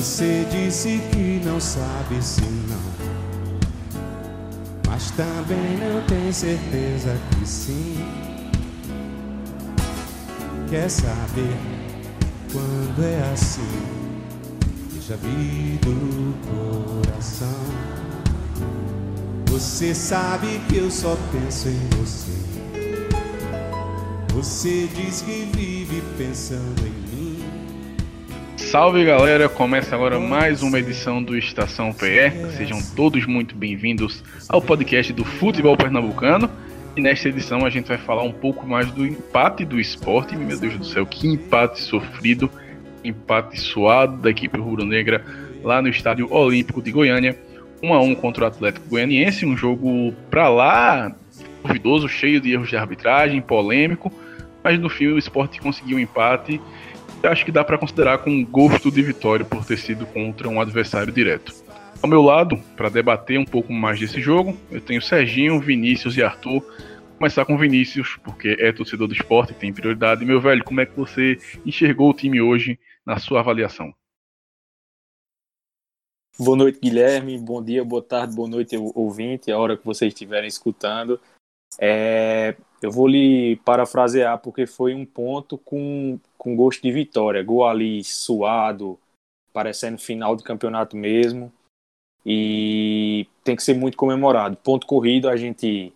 Você disse que não sabe se não, mas também não tem certeza que sim. Quer saber quando é assim? Deixa vir do coração. Você sabe que eu só penso em você. Você diz que vive pensando em. Salve galera, começa agora mais uma edição do Estação PE. Sejam todos muito bem-vindos ao podcast do Futebol Pernambucano. E nesta edição a gente vai falar um pouco mais do empate do esporte. Meu Deus do céu, que empate sofrido, empate suado da equipe rubro-negra lá no Estádio Olímpico de Goiânia. 1 a 1 contra o Atlético Goianiense, um jogo pra lá duvidoso, cheio de erros de arbitragem, polêmico, mas no fim o esporte conseguiu um empate. Acho que dá para considerar com gosto de vitória por ter sido contra um adversário direto. Ao meu lado, para debater um pouco mais desse jogo, eu tenho Serginho, Vinícius e Arthur. Começar com Vinícius, porque é torcedor do esporte e tem prioridade. Meu velho, como é que você enxergou o time hoje na sua avaliação? Boa noite, Guilherme. Bom dia, boa tarde, boa noite, ouvinte, a hora que vocês estiverem escutando. É, eu vou lhe parafrasear porque foi um ponto com, com gosto de vitória. Gol ali suado, parecendo final de campeonato mesmo. E tem que ser muito comemorado. Ponto corrido, a gente.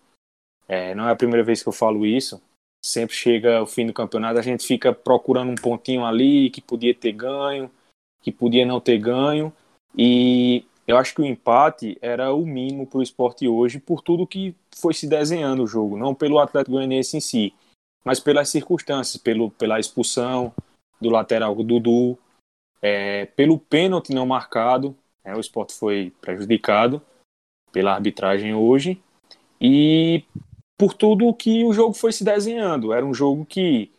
É, não é a primeira vez que eu falo isso. Sempre chega o fim do campeonato, a gente fica procurando um pontinho ali que podia ter ganho, que podia não ter ganho. E eu acho que o empate era o mínimo para o esporte hoje, por tudo que foi se desenhando o jogo, não pelo Atlético Goianiense em si, mas pelas circunstâncias, pelo, pela expulsão do lateral Dudu, é, pelo pênalti não marcado, né, o esporte foi prejudicado pela arbitragem hoje, e por tudo que o jogo foi se desenhando. Era um jogo que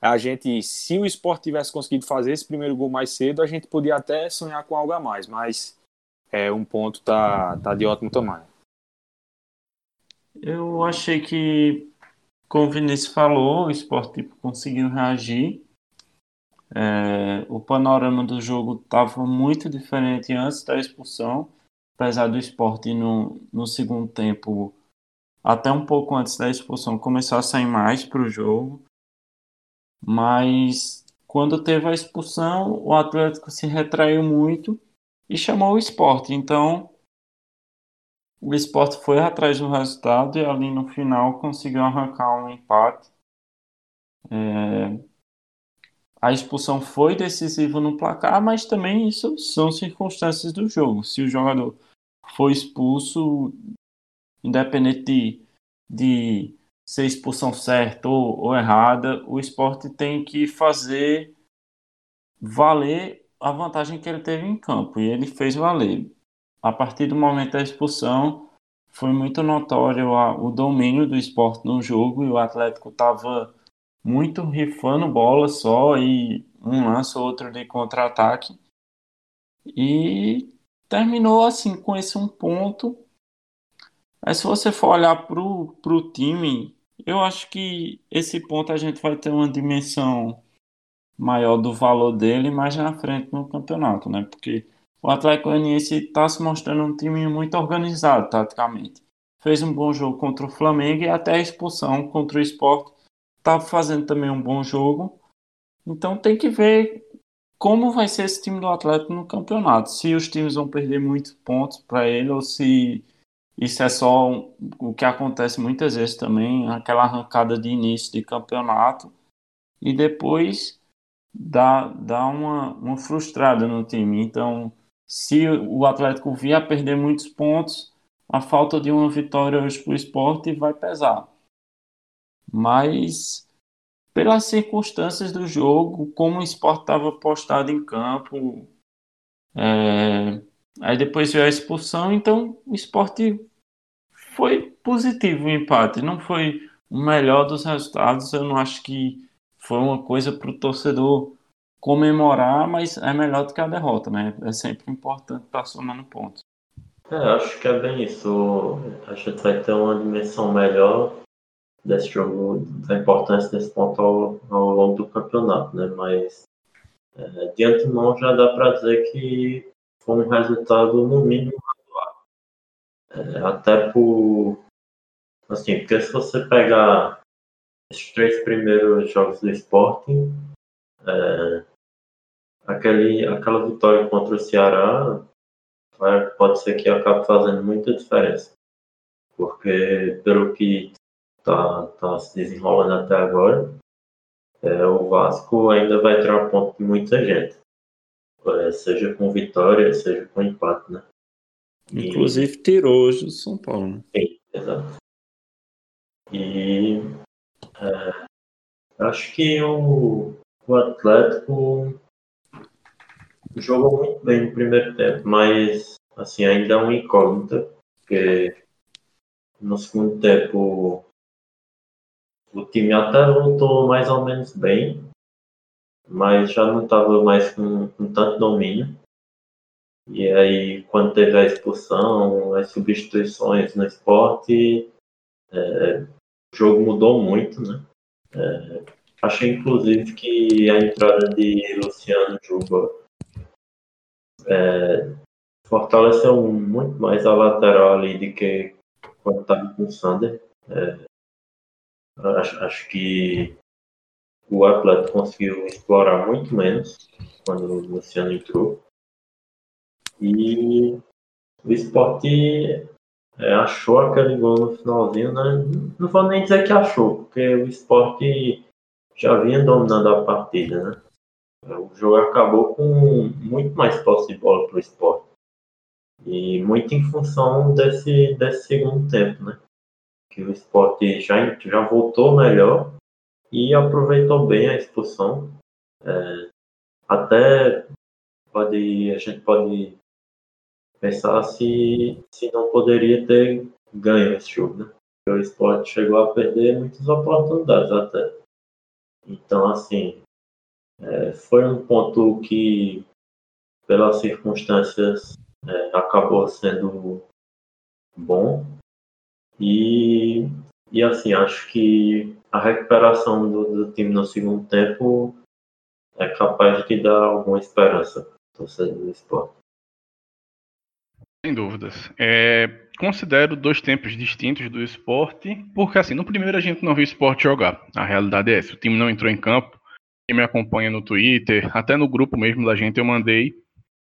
a gente, se o esporte tivesse conseguido fazer esse primeiro gol mais cedo, a gente podia até sonhar com algo a mais, mas é, um ponto tá, tá de ótimo tamanho. Eu achei que, como o Vinícius falou, o Sport tipo, conseguiu reagir. É, o panorama do jogo estava muito diferente antes da expulsão, apesar do esporte no, no segundo tempo, até um pouco antes da expulsão, começou a sair mais para o jogo. Mas quando teve a expulsão, o Atlético se retraiu muito e chamou o esporte. Então, o esporte foi atrás do resultado e ali no final conseguiu arrancar um empate. É... A expulsão foi decisiva no placar, mas também isso são circunstâncias do jogo. Se o jogador foi expulso, independente de, de ser expulsão certa ou, ou errada, o esporte tem que fazer valer a vantagem que ele teve em campo e ele fez valer. A partir do momento da expulsão, foi muito notório a, o domínio do esporte no jogo e o Atlético estava muito rifando bola só e um lance ou outro de contra-ataque. E terminou assim com esse um ponto. Mas se você for olhar para o time, eu acho que esse ponto a gente vai ter uma dimensão maior do valor dele mais na frente no campeonato, né? Porque o Atlético Goianiense está se mostrando um time muito organizado taticamente. Fez um bom jogo contra o Flamengo e até a expulsão contra o Sport estava fazendo também um bom jogo. Então tem que ver como vai ser esse time do Atlético no campeonato. Se os times vão perder muitos pontos para ele ou se isso é só o que acontece muitas vezes também, aquela arrancada de início de campeonato e depois dá, dá uma, uma frustrada no time. Então, se o Atlético vier a perder muitos pontos, a falta de uma vitória hoje para o esporte vai pesar. Mas, pelas circunstâncias do jogo, como o esporte estava postado em campo, é... aí depois veio a expulsão, então o esporte foi positivo o empate. Não foi o melhor dos resultados, eu não acho que foi uma coisa para o torcedor comemorar, mas é melhor do que a derrota, né? É sempre importante estar somando pontos. É, acho que é bem isso. A gente vai ter uma dimensão melhor desse jogo, da importância desse ponto ao, ao longo do campeonato, né? Mas é, de antemão já dá para dizer que foi um resultado no mínimo razoável. É, até por. Assim, porque se você pegar esses três primeiros jogos do Sporting, é, aquele, aquela vitória contra o Ceará vai, pode ser que acabe fazendo muita diferença. Porque, pelo que está tá se desenrolando até agora, é, o Vasco ainda vai tirar ponto de muita gente. É, seja com vitória, seja com empate, né? E... Inclusive tirou hoje o São Paulo. Né? Sim, exato. E é, acho que o, o Atlético jogou muito bem no primeiro tempo, mas assim, ainda é uma incógnita, porque no segundo tempo o time até voltou mais ou menos bem, mas já não estava mais com, com, tanto domínio. E aí, quando teve a expulsão, as substituições no esporte, é, o jogo mudou muito, né? É, achei, inclusive, que a entrada de Luciano Juba é, fortaleceu muito mais a lateral ali do que quando estava com o Sander. É, Acho, acho que o Atlético conseguiu explorar muito menos quando o Luciano entrou. E o esporte é, achou aquele gol no finalzinho, né? Não vou nem dizer que achou, porque o esporte já vinha dominando a partida, né? O jogo acabou com muito mais posse de bola para o esporte. E muito em função desse, desse segundo tempo, né? que o esporte já, já voltou melhor e aproveitou bem a expulsão. É, até pode, a gente pode pensar se, se não poderia ter ganho esse jogo, né? O esporte chegou a perder muitas oportunidades até. Então, assim, é, foi um ponto que, pelas circunstâncias, é, acabou sendo bom e, e assim, acho que a recuperação do, do time no segundo tempo é capaz de dar alguma esperança torcedor do esporte. Sem dúvidas. É, considero dois tempos distintos do esporte, porque assim, no primeiro a gente não viu o esporte jogar. A realidade é essa, o time não entrou em campo. Quem me acompanha no Twitter, até no grupo mesmo da gente eu mandei.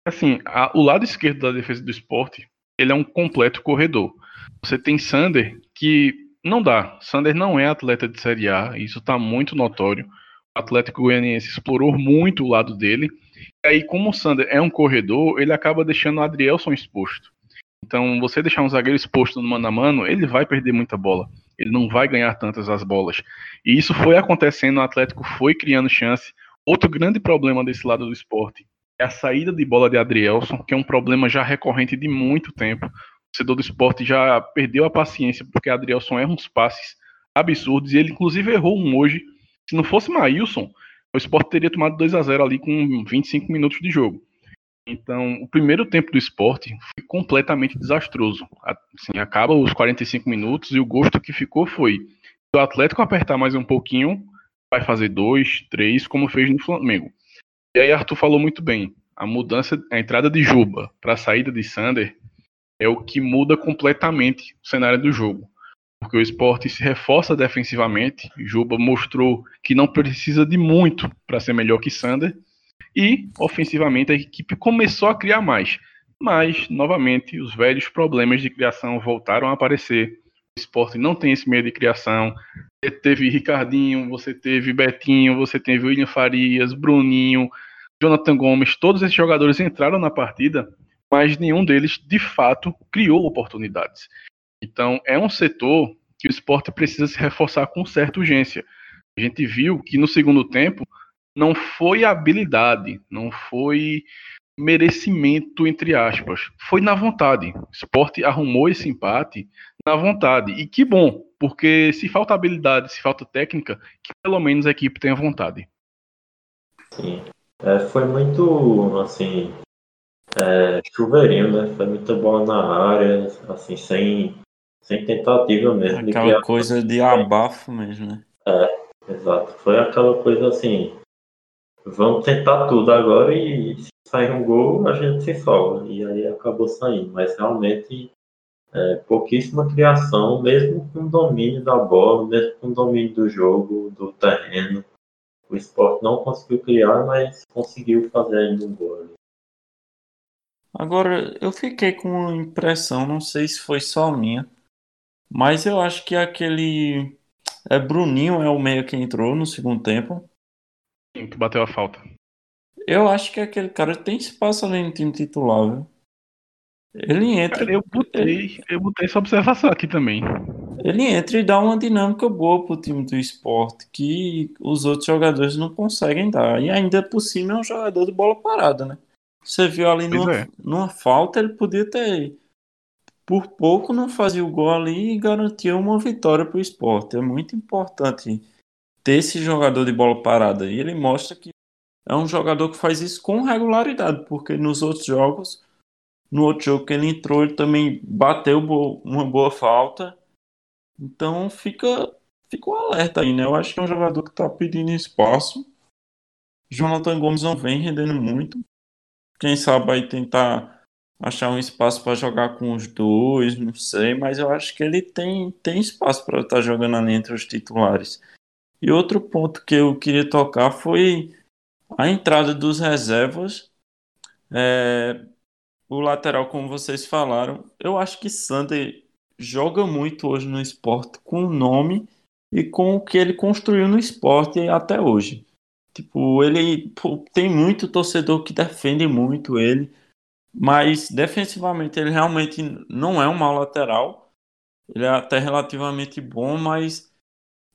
Assim, a, o lado esquerdo da defesa do esporte, ele é um completo corredor. Você tem Sander, que não dá. Sander não é atleta de Série A, isso está muito notório. O Atlético Goianiense explorou muito o lado dele. E aí, como o Sander é um corredor, ele acaba deixando o Adrielson exposto. Então, você deixar um zagueiro exposto no mano a mano, ele vai perder muita bola. Ele não vai ganhar tantas as bolas. E isso foi acontecendo, o Atlético foi criando chance. Outro grande problema desse lado do esporte é a saída de bola de Adrielson, que é um problema já recorrente de muito tempo torcedor do esporte já perdeu a paciência, porque Adrielson erra uns passes absurdos, e ele inclusive errou um hoje. Se não fosse Maílson, o esporte teria tomado 2 a 0 ali com 25 minutos de jogo. Então, o primeiro tempo do esporte foi completamente desastroso. Assim, acaba os 45 minutos e o gosto que ficou foi o Atlético apertar mais um pouquinho, vai fazer dois, três, como fez no Flamengo. E aí Arthur falou muito bem. A mudança, a entrada de Juba para a saída de Sander é o que muda completamente o cenário do jogo. Porque o esporte se reforça defensivamente. Juba mostrou que não precisa de muito para ser melhor que Sander. E, ofensivamente, a equipe começou a criar mais. Mas, novamente, os velhos problemas de criação voltaram a aparecer. O esporte não tem esse meio de criação. Você teve Ricardinho, você teve Betinho, você teve William Farias, Bruninho, Jonathan Gomes. Todos esses jogadores entraram na partida mas nenhum deles de fato criou oportunidades. Então é um setor que o esporte precisa se reforçar com certa urgência. A gente viu que no segundo tempo não foi habilidade, não foi merecimento, entre aspas. Foi na vontade. O esporte arrumou esse empate na vontade. E que bom, porque se falta habilidade, se falta técnica, que pelo menos a equipe tenha vontade. Sim. É, foi muito, assim, é, chuveirinho, né? Foi muita bola na área, assim, sem, sem tentativa mesmo. Aquela de coisa de abafo mesmo, né? É, exato. Foi aquela coisa assim. vamos tentar tudo agora e se sair um gol, a gente se salva. E aí acabou saindo. Mas realmente é, pouquíssima criação, mesmo com domínio da bola, mesmo com domínio do jogo, do terreno. O esporte não conseguiu criar, mas conseguiu fazer ainda um gol. Agora, eu fiquei com a impressão, não sei se foi só minha, mas eu acho que aquele. É Bruninho é o meio que entrou no segundo tempo. Sim, que bateu a falta. Eu acho que aquele cara tem espaço ali no time titular, viu? Ele entra. Cara, eu botei, eu botei essa observação aqui também. Ele entra e dá uma dinâmica boa pro time do esporte que os outros jogadores não conseguem dar. E ainda por cima é um jogador de bola parada, né? Você viu ali Pois numa, é. numa falta, ele podia ter. Por pouco não fazia o gol ali e garantia uma vitória pro esporte. É muito importante ter esse jogador de bola parada. E ele mostra que é um jogador que faz isso com regularidade, porque nos outros jogos, no outro jogo que ele entrou, ele também bateu uma boa falta. Então fica, fica um alerta aí, né? Eu acho que é um jogador que tá pedindo espaço. Jonathan Gomes não vem rendendo muito. Quem sabe aí tentar achar um espaço para jogar com os dois, não sei, mas eu acho que ele tem, tem espaço para estar jogando ali entre os titulares. E outro ponto que eu queria tocar foi a entrada dos reservas. É, o lateral, como vocês falaram, eu acho que Sander joga muito hoje no esporte com o nome e com o que ele construiu no esporte até hoje. Tipo, ele pô, tem muito torcedor que defende muito ele, mas defensivamente ele realmente não é um mau lateral. Ele é até relativamente bom, mas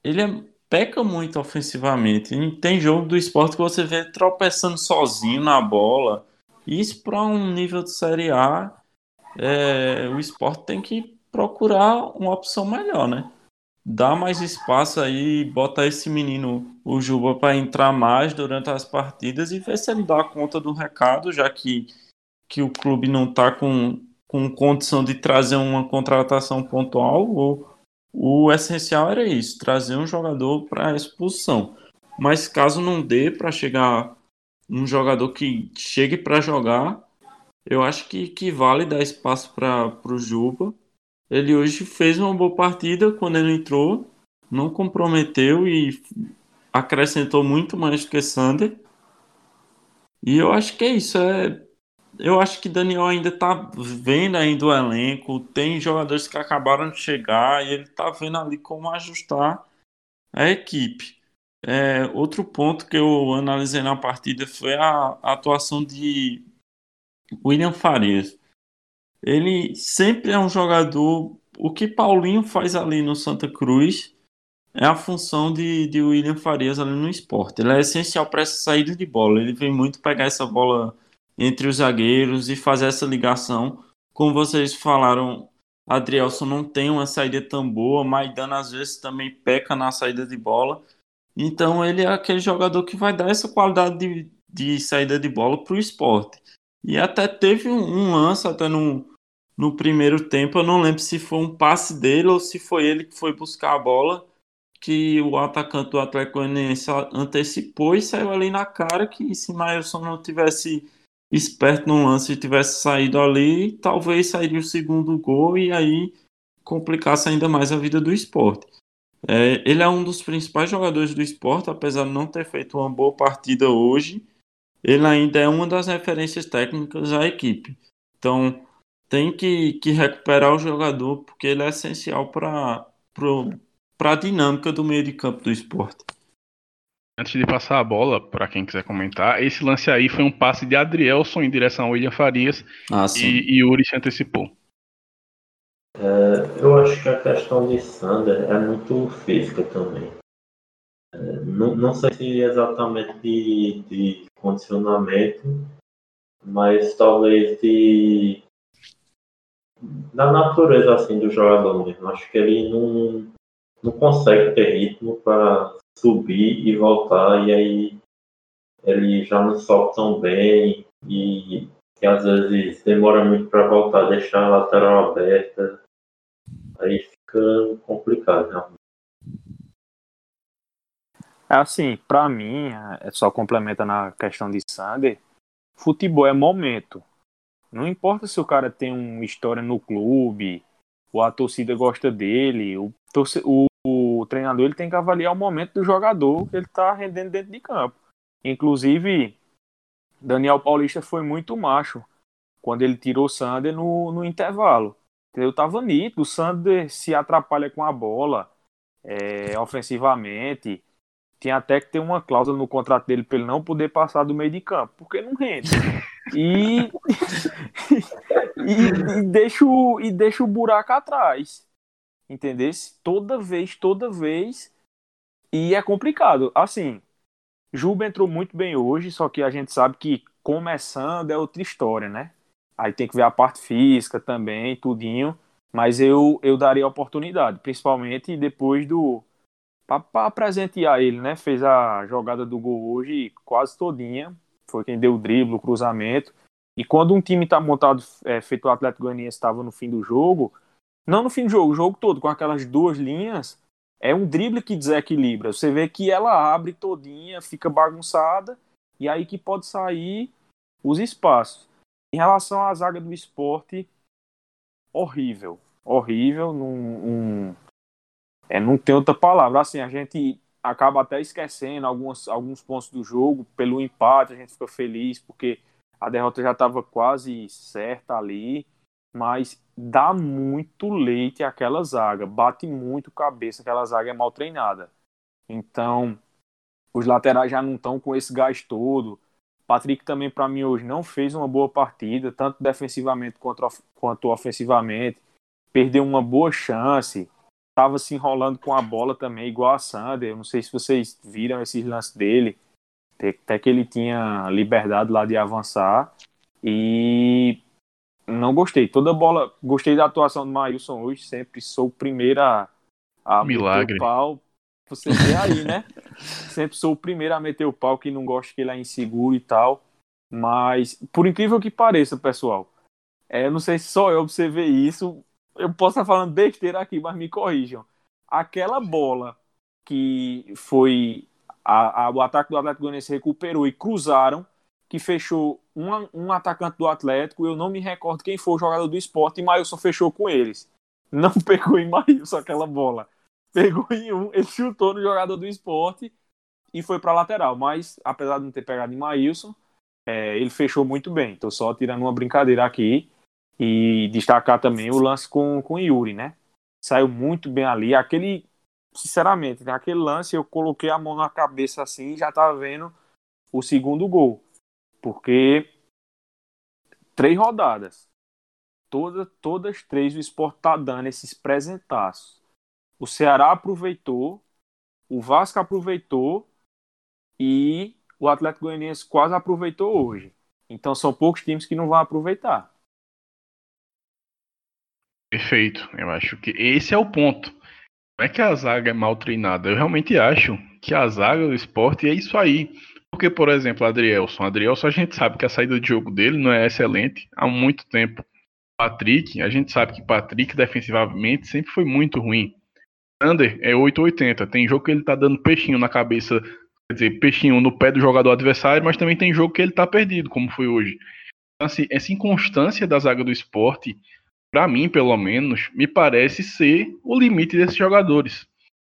ele é- peca muito ofensivamente. E tem jogo do esporte que você vê tropeçando sozinho na bola. Isso para um nível de Série A, é, o esporte tem que procurar uma opção melhor, né? Dá mais espaço aí, bota esse menino, o Juba, para entrar mais durante as partidas e ver se ele dá conta do recado, já que, que o clube não está com, com condição de trazer uma contratação pontual. O, o essencial era isso, trazer um jogador para expulsão. Mas caso não dê para chegar um jogador que chegue para jogar, eu acho que, que vale dar espaço para o Juba. Ele hoje fez uma boa partida quando ele entrou, não comprometeu e acrescentou muito mais do que Sander. E eu acho que é isso. É... Eu acho que Daniel ainda tá vendo ainda o elenco, tem jogadores que acabaram de chegar e ele tá vendo ali como ajustar a equipe. É, outro ponto que eu analisei na partida foi a, a atuação de William Farias. Ele sempre é um jogador. O que Paulinho faz ali no Santa Cruz é a função de, de William Farias ali no esporte. Ele é essencial para essa saída de bola. Ele vem muito pegar essa bola entre os zagueiros e fazer essa ligação. Como vocês falaram, Adrielson não tem uma saída tão boa, Maidana às vezes também peca na saída de bola. Então ele é aquele jogador que vai dar essa qualidade de, de saída de bola para o esporte. E até teve um, lance até no, no primeiro tempo, eu não lembro se foi um passe dele ou se foi ele que foi buscar a bola, que o atacante do Atlético Goianiense antecipou e saiu ali na cara que se Mailson não tivesse esperto no lance tivesse saído ali, talvez sairia o segundo gol e aí complicasse ainda mais a vida do esporte. É, ele é um dos principais jogadores do esporte, apesar de não ter feito uma boa partida hoje, ele ainda é uma das referências técnicas da equipe. Então tem que, que recuperar o jogador porque ele é essencial para a dinâmica do meio de campo do esporte. Antes de passar a bola, para quem quiser comentar, esse lance aí foi um passe de Adrielson em direção ao William Farias Ah, sim. e, e Yuri se antecipou. É, eu acho que a questão de Sander é muito física também. É, não, não sei se exatamente de, de condicionamento, mas talvez de da natureza assim do jogador mesmo. Acho que ele não, não consegue ter ritmo para subir e voltar e aí ele já não sobe tão bem e, e às vezes demora muito para voltar, deixar a lateral aberta. Aí fica complicado, realmente. É assim, para mim, é só complementa na questão de Sander, futebol é momento. Não importa se o cara tem uma história no clube, ou a torcida gosta dele, o, torce, o, o treinador ele tem que avaliar o momento do jogador que ele está rendendo dentro de campo. Inclusive, Daniel Paulista foi muito macho quando ele tirou o Sander no, no intervalo. Eu tava nítido, o Sander se atrapalha com a bola é, ofensivamente. Tinha até que ter uma cláusula no contrato dele para ele não poder passar do meio de campo, porque não rende. E, e, e, deixa o, e deixa o buraco atrás. Entendeu? Toda vez, toda vez. E é complicado. Assim, Juba entrou muito bem hoje, só que a gente sabe que começando é outra história, né? Aí tem que ver a parte física também, tudinho. Mas eu, eu daria oportunidade, principalmente depois do. para presentear ele, né? Fez a jogada do gol hoje quase todinha. Foi quem deu o drible, o cruzamento. E quando um time está montado, é, feito o Atlético Goianiense estava no fim do jogo, não no fim do jogo, o jogo todo, com aquelas duas linhas, é um drible que desequilibra. Você vê que ela abre todinha, fica bagunçada, e aí que pode sair os espaços. Em relação à zaga do esporte, horrível. Horrível. Não, é, não tem outra palavra. Assim, a gente acaba até esquecendo alguns, alguns pontos do jogo. Pelo empate, a gente fica feliz porque a derrota já estava quase certa ali. Mas dá muito leite aquela zaga. Bate muito cabeça. Aquela zaga é mal treinada. Então, os laterais já não estão com esse gás todo. Patrick também, para mim, hoje não fez uma boa partida, tanto defensivamente quanto, quanto ofensivamente. Perdeu uma boa chance. Estava se enrolando com a bola também, igual a Sander. Não sei se vocês viram esses lances dele. Até que ele tinha liberdade lá de avançar. E não gostei. Toda bola. Gostei da atuação do Maílson hoje. Sempre sou o primeiro a, a Milagre. o pau você vê aí, né? Sempre sou o primeiro a meter o pau que não gosta que ele é inseguro e tal. Mas, por incrível que pareça, pessoal, é, não sei se só eu observei isso. Eu posso estar falando besteira aqui, mas me corrijam. Aquela bola que foi a, a, o ataque do Atlético Goianiense recuperou e cruzaram, que fechou um, um atacante do Atlético. Eu não me recordo quem foi o jogador do esporte e Mailson fechou com eles. Não pegou em Mailson aquela bola pegou em um, ele chutou no jogador do esporte e foi para lateral. Mas, apesar de não ter pegado em Maílson, é, ele fechou muito bem. Tô só tirando uma brincadeira aqui e destacar também o lance com, com Yuri, né? Saiu muito bem ali. Aquele, sinceramente, naquele lance eu coloquei a mão na cabeça assim e já tava vendo o segundo gol. Porque três rodadas. Todas, todas três o esporte tá dando esses presentaços o Ceará aproveitou, o Vasco aproveitou e o Atlético Goianiense quase aproveitou hoje. Então são poucos times que não vão aproveitar. Perfeito. Eu acho que esse é o ponto. Não é que a zaga é mal treinada. Eu realmente acho que a zaga do esporte é isso aí. Porque, por exemplo, Adrielson. Adrielson, a gente sabe que a saída de jogo dele não é excelente há muito tempo. Patrick, a gente sabe que Patrick defensivamente sempre foi muito ruim. Under é 880. Tem jogo que ele tá dando peixinho na cabeça, quer dizer, peixinho no pé do jogador adversário, mas também tem jogo que ele tá perdido, como foi hoje. Então, assim, essa inconstância da zaga do esporte, para mim, pelo menos, me parece ser o limite desses jogadores.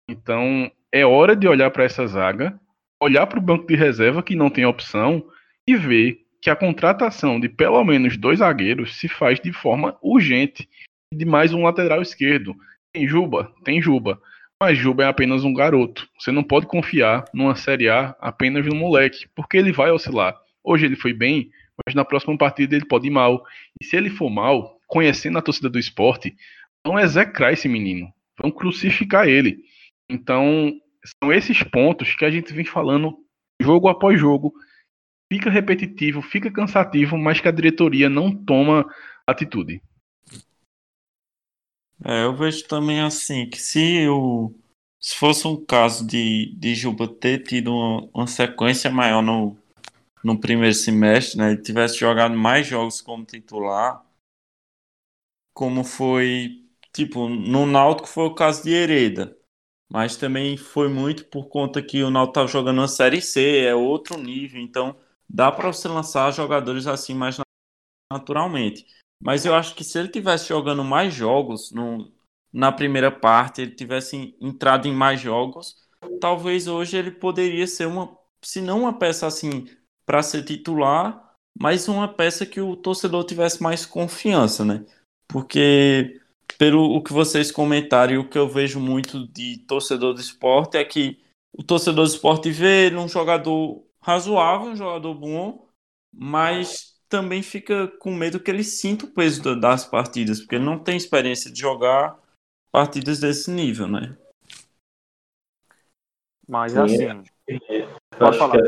Então, é hora de olhar para essa zaga, olhar para o banco de reserva que não tem opção e ver que a contratação de pelo menos dois zagueiros se faz de forma urgente de mais um lateral esquerdo. Tem Juba? Tem Juba. Mas Juba é apenas um garoto. Você não pode confiar numa Série A apenas no moleque, porque ele vai oscilar. Hoje ele foi bem, mas na próxima partida ele pode ir mal. E se ele for mal, conhecendo a torcida do esporte, vão execrar esse menino. Vão crucificar ele. Então, são esses pontos que a gente vem falando jogo após jogo. Fica repetitivo, fica cansativo, mas que a diretoria não toma atitude. É, eu vejo também assim, que se o se fosse um caso de, de Juba ter tido uma, uma sequência maior no, no primeiro semestre, né, ele tivesse jogado mais jogos como titular, como foi, tipo, no Náutico foi o caso de Hereda. Mas também foi muito por conta que o Náutico estava jogando uma Série C, é outro nível, então dá para você lançar jogadores assim mais naturalmente. Mas eu acho que se ele tivesse jogando mais jogos no, na primeira parte, ele tivesse entrado em mais jogos, talvez hoje ele poderia ser uma, se não uma peça assim para ser titular, mas uma peça que o torcedor tivesse mais confiança, né? Porque pelo o que vocês comentaram e o que eu vejo muito de torcedor do esporte é que o torcedor do esporte vê ele um jogador razoável, um jogador bom, mas também fica com medo que ele sinta o peso das partidas, porque ele não tem experiência de jogar partidas desse nível, né? Mas assim. Pode falar.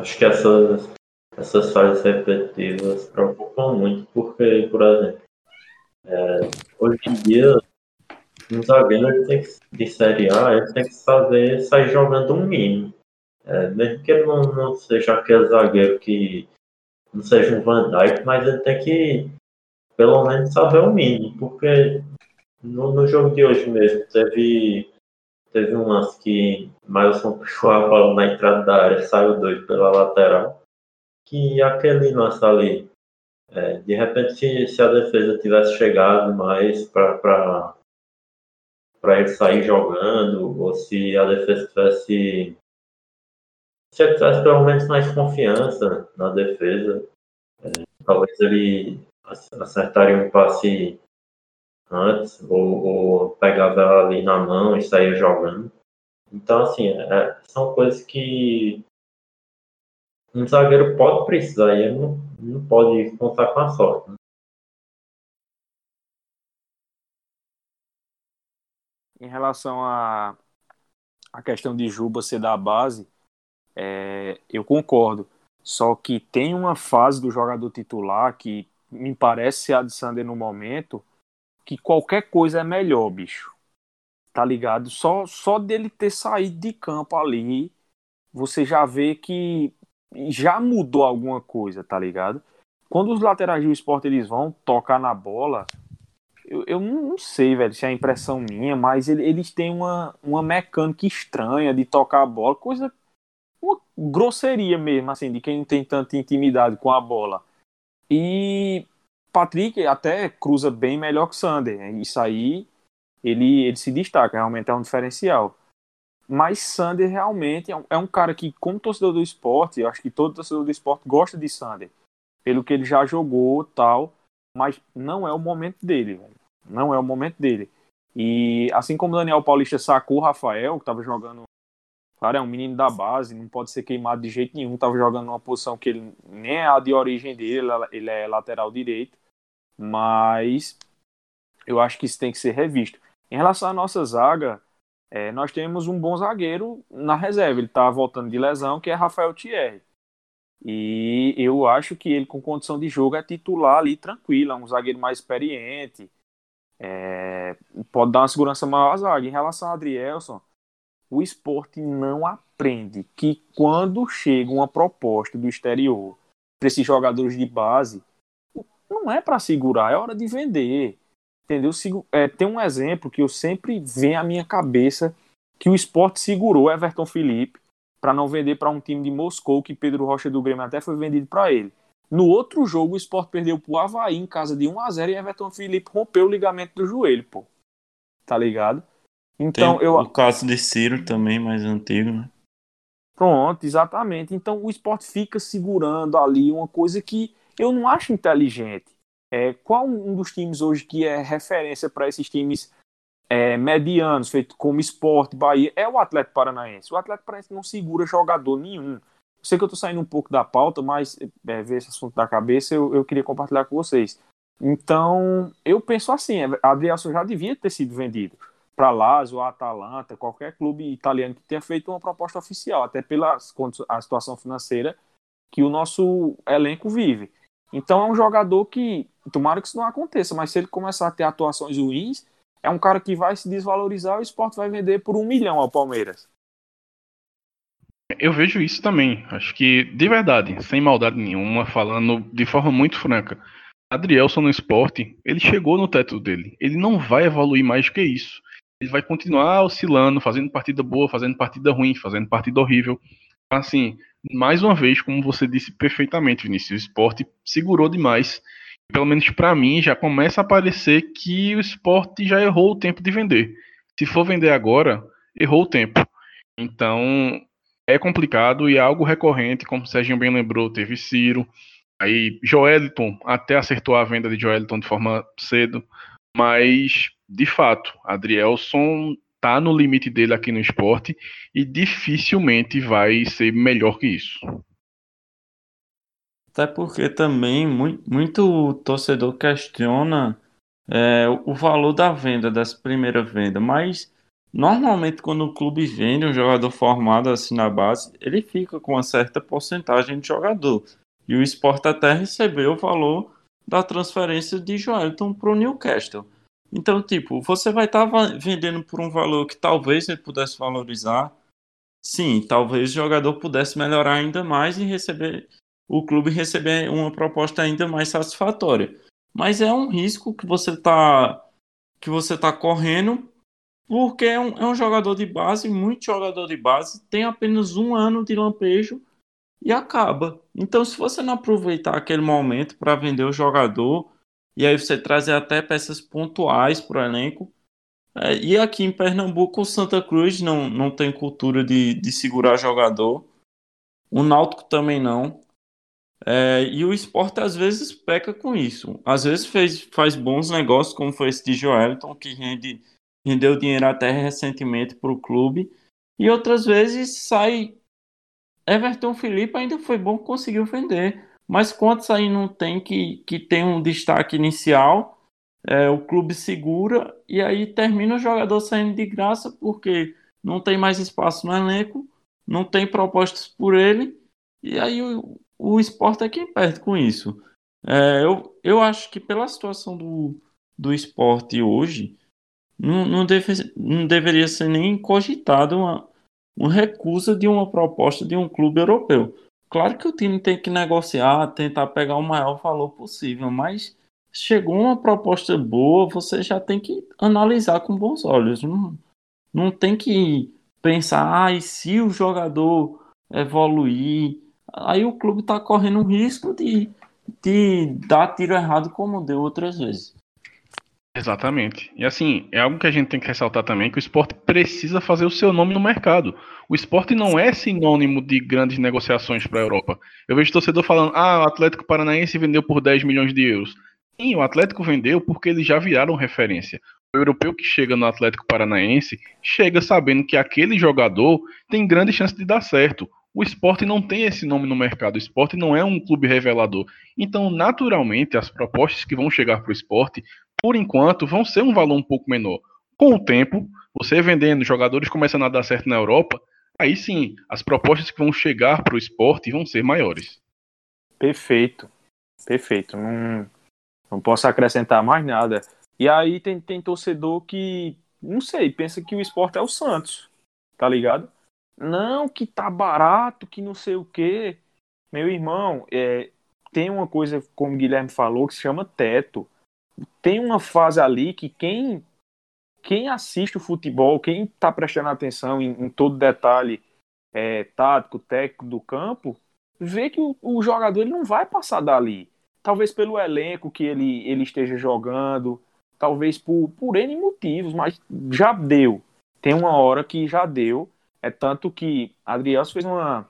Acho que essas, essas falhas repetitivas preocupam muito, porque, por exemplo, é, hoje em dia, um zagueiro tem que, de Série A ele tem que saber sair jogando um mínimo. É, mesmo que ele não, não seja aquele zagueiro que não seja um Van Dijk, mas ele tem que pelo menos saber o mínimo, porque no, no jogo de hoje mesmo teve teve um lance que Milson puxou a bola na entrada da área, saiu doido pela lateral, que aquele lance ali, é, de repente se, se a defesa tivesse chegado mais para ele sair jogando, ou se a defesa tivesse se ele tivesse pelo menos mais confiança na defesa, é, talvez ele acertaria um passe antes, ou, ou pegava ela ali na mão e saía jogando. Então, assim, é, são coisas que um zagueiro pode precisar e ele não, não pode contar com a sorte. Né? Em relação à a, a questão de Juba ser da base, é, eu concordo. Só que tem uma fase do jogador titular que me parece a de Sander no momento, que qualquer coisa é melhor, bicho. Tá ligado? Só, só dele ter saído de campo ali, você já vê que já mudou alguma coisa, tá ligado? Quando os laterais do esporte eles vão tocar na bola, eu, eu não sei, velho, se é impressão minha, mas eles têm uma, uma mecânica estranha de tocar a bola, coisa uma grosseria mesmo, assim, de quem não tem tanta intimidade com a bola. E Patrick até cruza bem melhor que o Sander. Né? Isso aí ele, ele se destaca, realmente é um diferencial. Mas Sander realmente é um, é um, cara que, como torcedor do esporte, eu acho que todo torcedor do esporte gosta de Sander. Pelo que ele já jogou tal, mas não é o momento dele, velho. Não é o momento dele. E assim como Daniel Paulista sacou o Rafael, que estava jogando Claro, é um menino da base, não pode ser queimado de jeito nenhum. Tava jogando numa posição que ele nem é a de origem dele, ele é lateral direito. Mas eu acho que isso tem que ser revisto. Em relação à nossa zaga, é, nós temos um bom zagueiro na reserva. Ele está voltando de lesão, que é Rafael Thierry. E eu acho que ele, com condição de jogo, é titular ali tranquilo, é um zagueiro mais experiente. É, pode dar uma segurança maior à zaga. Em relação a Adrielson, o esporte não aprende que quando chega uma proposta do exterior para esses jogadores de base, não é para segurar, é hora de vender. Entendeu? É, tem um exemplo que eu sempre vem à minha cabeça que o esporte segurou Everton Felipe para não vender para um time de Moscou, que Pedro Rocha do Grêmio até foi vendido para ele. No outro jogo, o Sport perdeu pro Havaí em casa de 1 a 0 e Everton Felipe rompeu o ligamento do joelho, pô. Tá ligado? Então, Tem eu... o caso de Ciro também, mais antigo, né? Pronto, exatamente. Então o esporte fica segurando ali uma coisa que eu não acho inteligente. É, qual um dos times hoje que é referência para esses times é, medianos, feito como Esporte, Bahia, é o Atlético Paranaense. O Atlético Paranaense não segura jogador nenhum. Sei que eu estou saindo um pouco da pauta, mas é, ver esse assunto da cabeça eu, eu queria compartilhar com vocês. Então, eu penso assim, a Adrielson já devia ter sido vendido para Lazio, Atalanta, qualquer clube italiano que tenha feito uma proposta oficial, até pela a situação financeira que o nosso elenco vive. Então é um jogador que, tomara que isso não aconteça, mas se ele começar a ter atuações ruins, é um cara que vai se desvalorizar e o esporte vai vender por um milhão ao Palmeiras. Eu vejo isso também. Acho que, de verdade, sem maldade nenhuma, falando de forma muito franca, Adrielson no esporte, ele chegou no teto dele. Ele não vai evoluir mais que isso. ele vai continuar oscilando, fazendo partida boa, fazendo partida ruim, fazendo partida horrível. Assim, mais uma vez, como você disse perfeitamente, Vinícius, o esporte segurou demais. Pelo menos para mim, já começa a parecer que o esporte já errou o tempo de vender. Se for vender agora, errou o tempo. Então, é complicado e é algo recorrente, como o Serginho bem lembrou, teve Ciro, aí Joeliton até acertou a venda de Joeliton de forma cedo, mas de fato, Adrielson tá no limite dele aqui no esporte e dificilmente vai ser melhor que isso. Até porque também muito, muito torcedor questiona é, o valor da venda, dessa primeira venda, mas normalmente quando o clube vende um jogador formado assim na base, ele fica com uma certa porcentagem de jogador. E o Sport até recebeu o valor da transferência de Joelton para o Newcastle. Então, tipo, você vai estar tá vendendo por um valor que talvez ele pudesse valorizar. Sim, talvez o jogador pudesse melhorar ainda mais e receber o clube receber uma proposta ainda mais satisfatória. Mas é um risco que você está que você tá correndo porque é um, é um jogador de base, muito jogador de base, tem apenas um ano de lampejo e acaba. Então, se você não aproveitar aquele momento para vender o jogador, e aí você trazer até peças pontuais para o elenco. É, e aqui em Pernambuco, o Santa Cruz não, não tem cultura de, de segurar jogador. O Náutico também não. É, e o esporte às vezes peca com isso. Às vezes fez, faz bons negócios, como foi esse de Joelton, que rende, rendeu dinheiro até recentemente para o clube. E outras vezes sai. Everton Felipe ainda foi bom, conseguiu vender. Mas quantos aí não tem que, que tem um destaque inicial, é, o clube segura e aí termina o jogador saindo de graça porque não tem mais espaço no elenco, não tem propostas por ele, e aí o, o esporte é quem perde com isso. É, eu, eu acho que pela situação do, do esporte hoje, não, não, deve, não deveria ser nem cogitado uma, uma recusa de uma proposta de um clube europeu. Claro que o time tem que negociar, tentar pegar o maior valor possível, mas chegou uma proposta boa, você já tem que analisar com bons olhos. Não, não tem que pensar, ah, e se o jogador evoluir? Aí o clube está correndo um risco de, de dar tiro errado, como deu outras vezes. Exatamente. E assim, é algo que a gente tem que ressaltar também, que o esporte precisa fazer o seu nome no mercado. O esporte não é sinônimo de grandes negociações para a Europa. Eu vejo torcedor falando, ah, o Atlético Paranaense vendeu por 10 milhões de euros. Sim, o Atlético vendeu porque eles já viraram referência. O europeu que chega no Atlético Paranaense chega sabendo que aquele jogador tem grande chance de dar certo. O esporte não tem esse nome no mercado. O esporte não é um clube revelador. Então, naturalmente, as propostas que vão chegar para o esporte por enquanto, vão ser um valor um pouco menor. Com o tempo, você vendendo jogadores começando a dar certo na Europa, aí sim, as propostas que vão chegar para o esporte vão ser maiores. Perfeito, perfeito. Não, não posso acrescentar mais nada. E aí tem, tem torcedor que, não sei, pensa que o esporte é o Santos, tá ligado? Não, que tá barato, que não sei o quê. Meu irmão, é, tem uma coisa, como o Guilherme falou, que se chama teto tem uma fase ali que quem quem assiste o futebol, quem está prestando atenção em, em todo detalhe é, tático, técnico do campo, vê que o, o, jogador ele não vai passar dali. Talvez pelo elenco que ele, ele esteja jogando, talvez por, por N motivos, mas já deu. Tem uma hora que já deu. É tanto que Adriel fez uma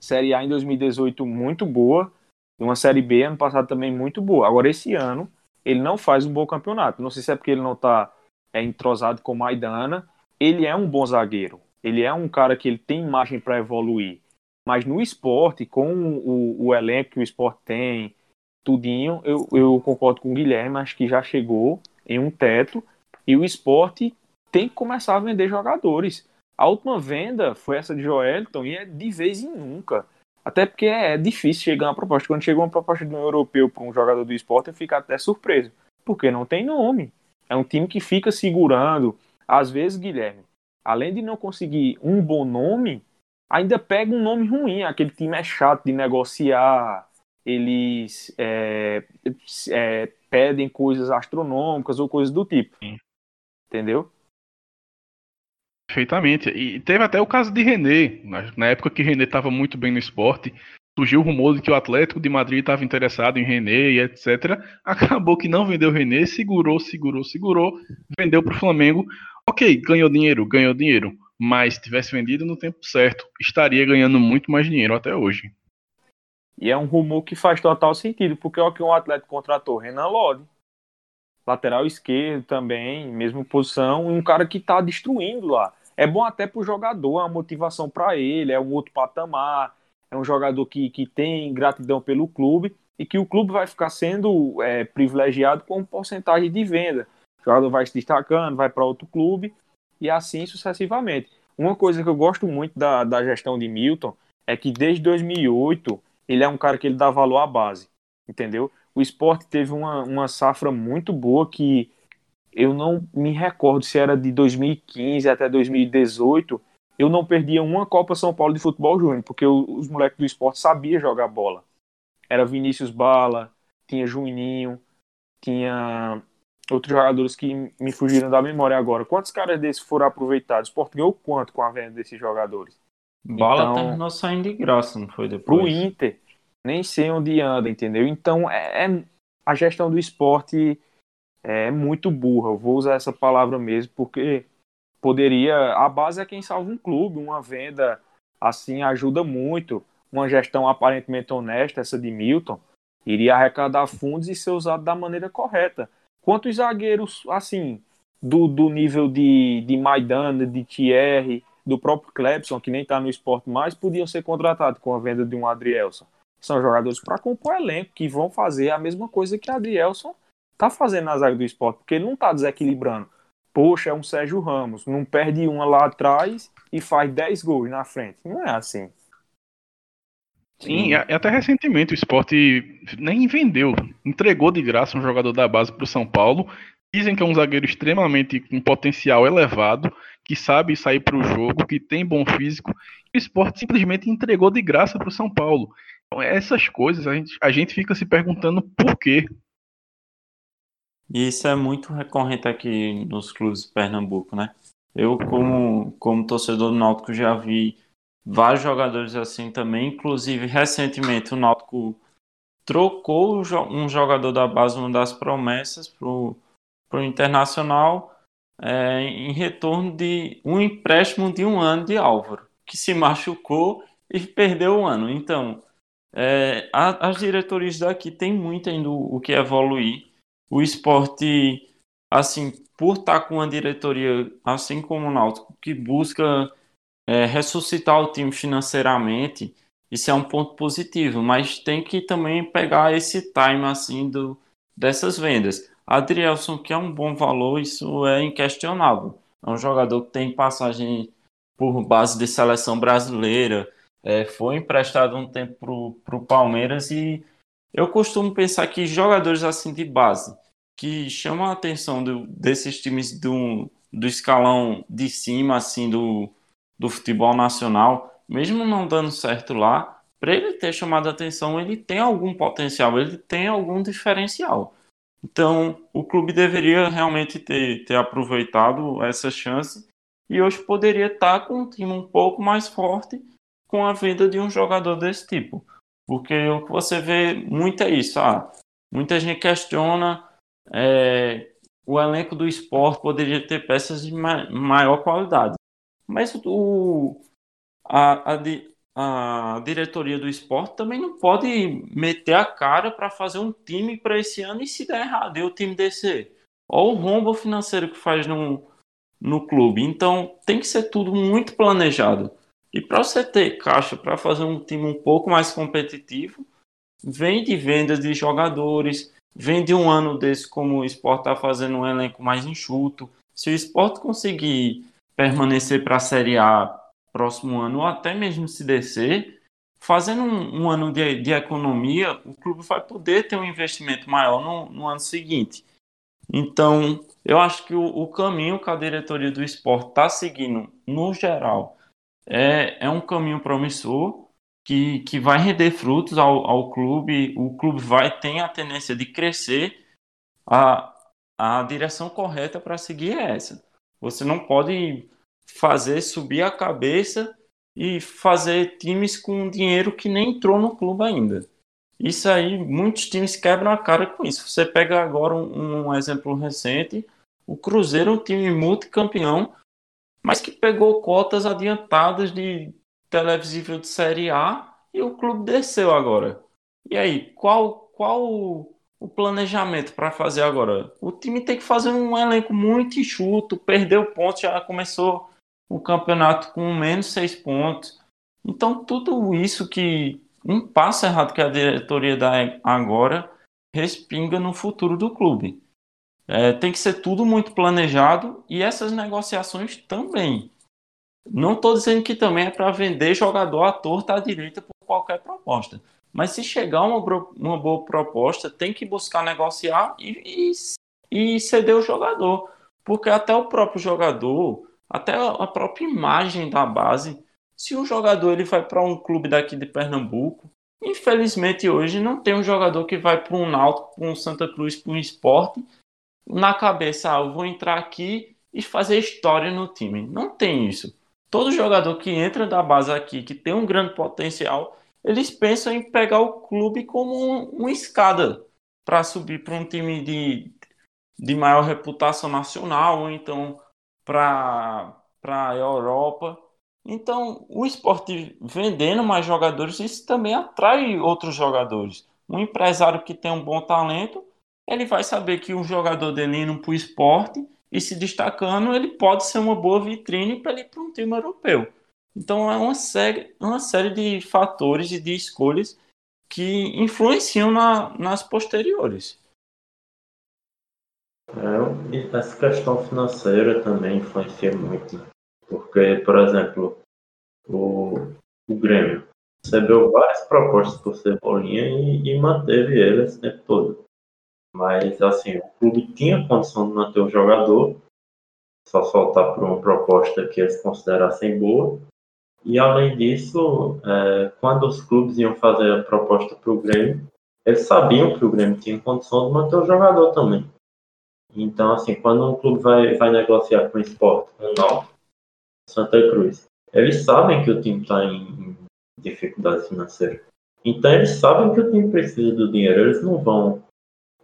Série A em 2018 muito boa, e uma Série B ano passado também muito boa. Agora, esse ano, ele não faz um bom campeonato. Não sei se é porque ele não está é, entrosado com Maidana. Ele é um bom zagueiro. Ele é um cara que ele tem margem para evoluir. Mas no esporte, com o, o, elenco que o esporte tem, tudinho, eu, eu concordo com o Guilherme, acho que já chegou em um teto. E o esporte tem que começar a vender jogadores. A última venda foi essa de Joelton e é de vez em nunca. Até porque é difícil chegar uma proposta. Quando chega uma proposta de um europeu para um jogador do esporte, eu fico até surpreso. Porque não tem nome. É um time que fica segurando. Às vezes, Guilherme, além de não conseguir um bom nome, ainda pega um nome ruim. Aquele time é chato de negociar. Eles é, é, pedem coisas astronômicas ou coisas do tipo. Entendeu? Perfeitamente. E teve até o caso de René. Na época que René estava muito bem no esporte, surgiu o rumor de que o Atlético de Madrid estava interessado em René e etc. Acabou que não vendeu René, segurou, segurou, segurou, vendeu para o Flamengo. Ok, ganhou dinheiro, ganhou dinheiro. Mas se tivesse vendido no tempo certo, estaria ganhando muito mais dinheiro até hoje. E é um rumor que faz total sentido, porque o que um Atlético contratou Renan Lodi, lateral esquerdo também, mesma posição, um cara que está destruindo lá. É bom até para o jogador, é uma motivação para ele, é um outro patamar, é um jogador que, que tem gratidão pelo clube e que o clube vai ficar sendo é, privilegiado com porcentagem de venda. O jogador vai se destacando, vai para outro clube e assim sucessivamente. Uma coisa que eu gosto muito da, da gestão de Milton é que desde 2008 ele é um cara que ele dá valor à base, entendeu? O esporte teve uma, uma safra muito boa que eu não me recordo se era de 2015 até 2018, eu não perdia uma Copa São Paulo de futebol júnior, porque os moleques do esporte sabiam jogar bola. Era Vinícius Bala, tinha Juninho, tinha outros jogadores que me fugiram da memória agora. Quantos caras desses foram aproveitados? O esporte ganhou quanto com a venda desses jogadores? Bala então, terminou saindo de graça, não foi depois? Pro Inter, nem sei onde anda, entendeu? Então, é, é a gestão do esporte é muito burra. Eu vou usar essa palavra mesmo, porque poderia. A base é quem salva um clube, uma venda assim ajuda muito. Uma gestão aparentemente honesta, essa de Milton, iria arrecadar fundos e ser usado da maneira correta. Quantos zagueiros, assim, do, do nível de, de Maidana, de Thierry, do próprio Clebson, que nem está no esporte mais, podiam ser contratados com a venda de um Adrielson. São jogadores para compor elenco, que vão fazer a mesma coisa que Adrielson está fazendo na zaga do esporte, porque ele não está desequilibrando. Poxa, é um Sérgio Ramos, não perde uma lá atrás e faz 10 gols na frente. Não é assim. Sim, e até recentemente o esporte nem vendeu, entregou de graça um jogador da base para o São Paulo. Dizem que é um zagueiro extremamente com potencial elevado, que sabe sair para o jogo, que tem bom físico. O esporte simplesmente entregou de graça para o São Paulo. Então, essas coisas a gente, a gente fica se perguntando por quê. E isso é muito recorrente aqui nos clubes de Pernambuco, né? Eu, como, como torcedor do Náutico, já vi vários jogadores assim também. Inclusive, recentemente, o Náutico trocou um jogador da base, uma das promessas, para o Internacional, é, em retorno de um empréstimo de um ano de Álvaro, que se machucou e perdeu o ano. Então, é, a, as diretorias daqui têm muito ainda o, o que evoluir o esporte, assim, por estar com uma diretoria, assim como o Náutico, que busca é, ressuscitar o time financeiramente, isso é um ponto positivo, mas tem que também pegar esse time, assim, do, dessas vendas. Adrielson, que é um bom valor, isso é inquestionável. É um jogador que tem passagem por base de seleção brasileira, é, foi emprestado um tempo para o Palmeiras e eu costumo pensar que jogadores assim de base que chamam a atenção do, desses times do, do escalão de cima, assim, do, do futebol nacional, mesmo não dando certo lá, para ele ter chamado a atenção, ele tem algum potencial, ele tem algum diferencial. Então, o clube deveria realmente ter, ter aproveitado essa chance e hoje poderia estar com um time um pouco mais forte com a venda de um jogador desse tipo. Porque o que você vê muito é isso. Ah, muita gente questiona é, o elenco do esporte poderia ter peças de ma maior qualidade. Mas o, a, a, a diretoria do esporte também não pode meter a cara para fazer um time para esse ano e se der errado, e o time descer. Olha o rombo financeiro que faz no, no clube. Então tem que ser tudo muito planejado. E para você ter caixa para fazer um time um pouco mais competitivo, vem de vendas de jogadores, vem de um ano desse como o esporte está fazendo um elenco mais enxuto. Se o esporte conseguir permanecer para a Série A próximo ano, ou até mesmo se descer, fazendo um, um ano de, de, economia, o clube vai poder ter um investimento maior no, no ano seguinte. Então, eu acho que o, o, caminho que a diretoria do esporte está seguindo, no geral, é, é um caminho promissor que, que vai render frutos ao, ao clube. O clube vai ter a tendência de crescer. A, a direção correta para seguir é essa. Você não pode fazer subir a cabeça e fazer times com dinheiro que nem entrou no clube ainda. Isso aí, muitos times quebram a cara com isso. Você pega agora um, um exemplo recente, o Cruzeiro um time multicampeão, mas que pegou cotas adiantadas de televisível de Série A e o clube desceu agora. E aí, qual, qual o planejamento para fazer agora? O time tem que fazer um elenco muito enxuto, perdeu pontos, já começou o campeonato com menos seis pontos. Então, tudo isso que um passo errado que a diretoria dá agora respinga no futuro do clube. É, tem que ser tudo muito planejado e essas negociações também. Não estou dizendo que também é para vender jogador à torta à direita por qualquer proposta. Mas se chegar uma, uma boa proposta, tem que buscar negociar e, e, e ceder o jogador. Porque até o próprio jogador, até a própria imagem da base, se um jogador ele vai para um clube daqui de Pernambuco, infelizmente hoje não tem um jogador que vai para um Náutico, para um Santa Cruz, para um esporte, na cabeça, ah, eu vou entrar aqui e fazer história no time. Não tem isso. Todo jogador que entra da base aqui, que tem um grande potencial, eles pensam em pegar o clube como um, uma escada para subir para um time de, de maior reputação nacional, ou então para a Europa. Então, o esporte vendendo mais jogadores, isso também atrai outros jogadores. Um empresário que tem um bom talento, ele vai saber que um jogador dele indo para o esporte e se destacando, ele pode ser uma boa vitrine para ele para um time europeu. Então, é uma série, uma série de fatores e de escolhas que influenciam na, nas posteriores. É, essa questão financeira também influencia muito, né? porque, por exemplo, o, o Grêmio recebeu várias propostas por Cebolinha e, e manteve ele esse tempo todo. Mas, assim, o clube tinha condição de manter o jogador, só soltar por uma proposta que eles considerassem boa. E, além disso, é, quando os clubes iam fazer a proposta para o Grêmio, eles sabiam que o Grêmio tinha condição de manter o jogador também. Então, assim, quando um clube vai, vai negociar com o esporte, com o Santa Cruz, eles sabem que o time está em, em dificuldade financeira. Então, eles sabem que o time precisa do dinheiro. Eles não vão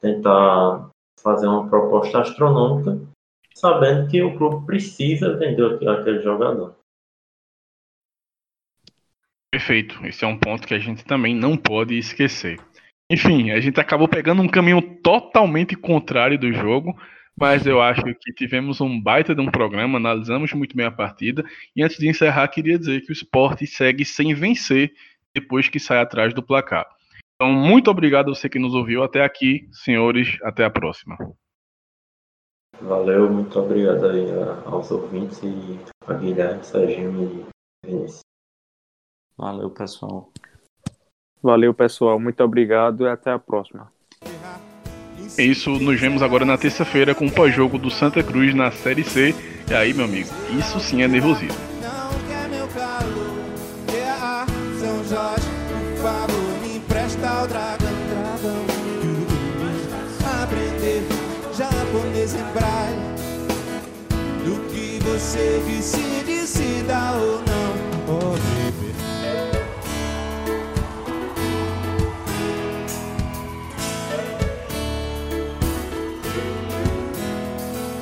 tentar fazer uma proposta astronômica, sabendo que o clube precisa vender aquele jogador. Perfeito. Esse é um ponto que a gente também não pode esquecer. Enfim, a gente acabou pegando um caminho totalmente contrário do jogo, mas eu acho que tivemos um baita de um programa, analisamos muito bem a partida. E antes de encerrar, queria dizer que o esporte segue sem vencer depois que sai atrás do placar. Então, muito obrigado a você que nos ouviu até aqui, senhores. Até a próxima. Valeu, muito obrigado aí aos ouvintes e a Guilherme, Serginho e Vinícius. Valeu, pessoal. Valeu, pessoal. Muito obrigado e até a próxima. É isso, nos vemos agora na terça-feira com o pós-jogo do Santa Cruz na Série C. E aí, meu amigo, isso sim é nervosismo. Você decide se dá ou não. Oh, baby.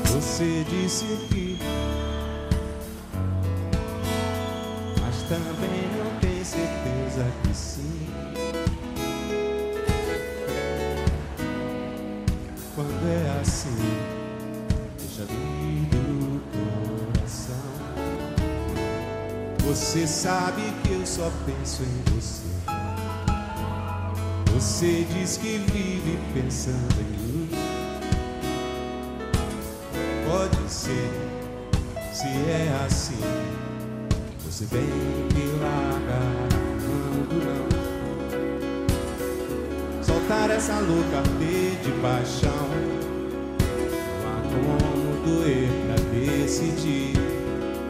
Você disse que Você sabe que eu só penso em você. Você diz que vive pensando em mim. Pode ser, se é assim Você vem me largar não Soltar essa louca de paixão. Não há como doer pra decidir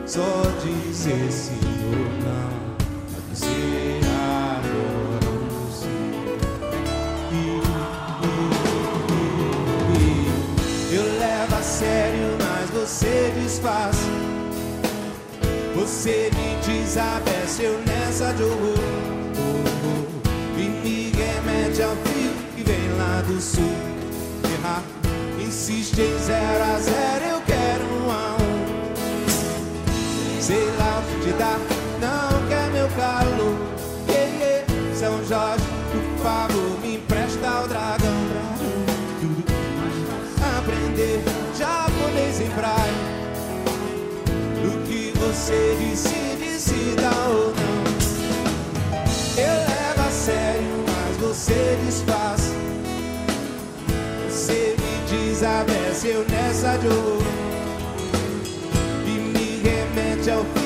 Só dizer ou não Pra dizer e, e, eu levo a sério, mas você desfaz. Você me desabeceu nessa de horror. E me remete ao frio que vem lá do sul. Errar, insiste em zero a zero Eu quero um um Sei lá o que te dá, não quer meu calor yeah, yeah. São Jorge, por favor, me empresta o dragão Aprender japonês em praia você decide se dá ou não. Eu levo a sério, mas você desfaz. Você me desabece, eu nessa dor. E me remete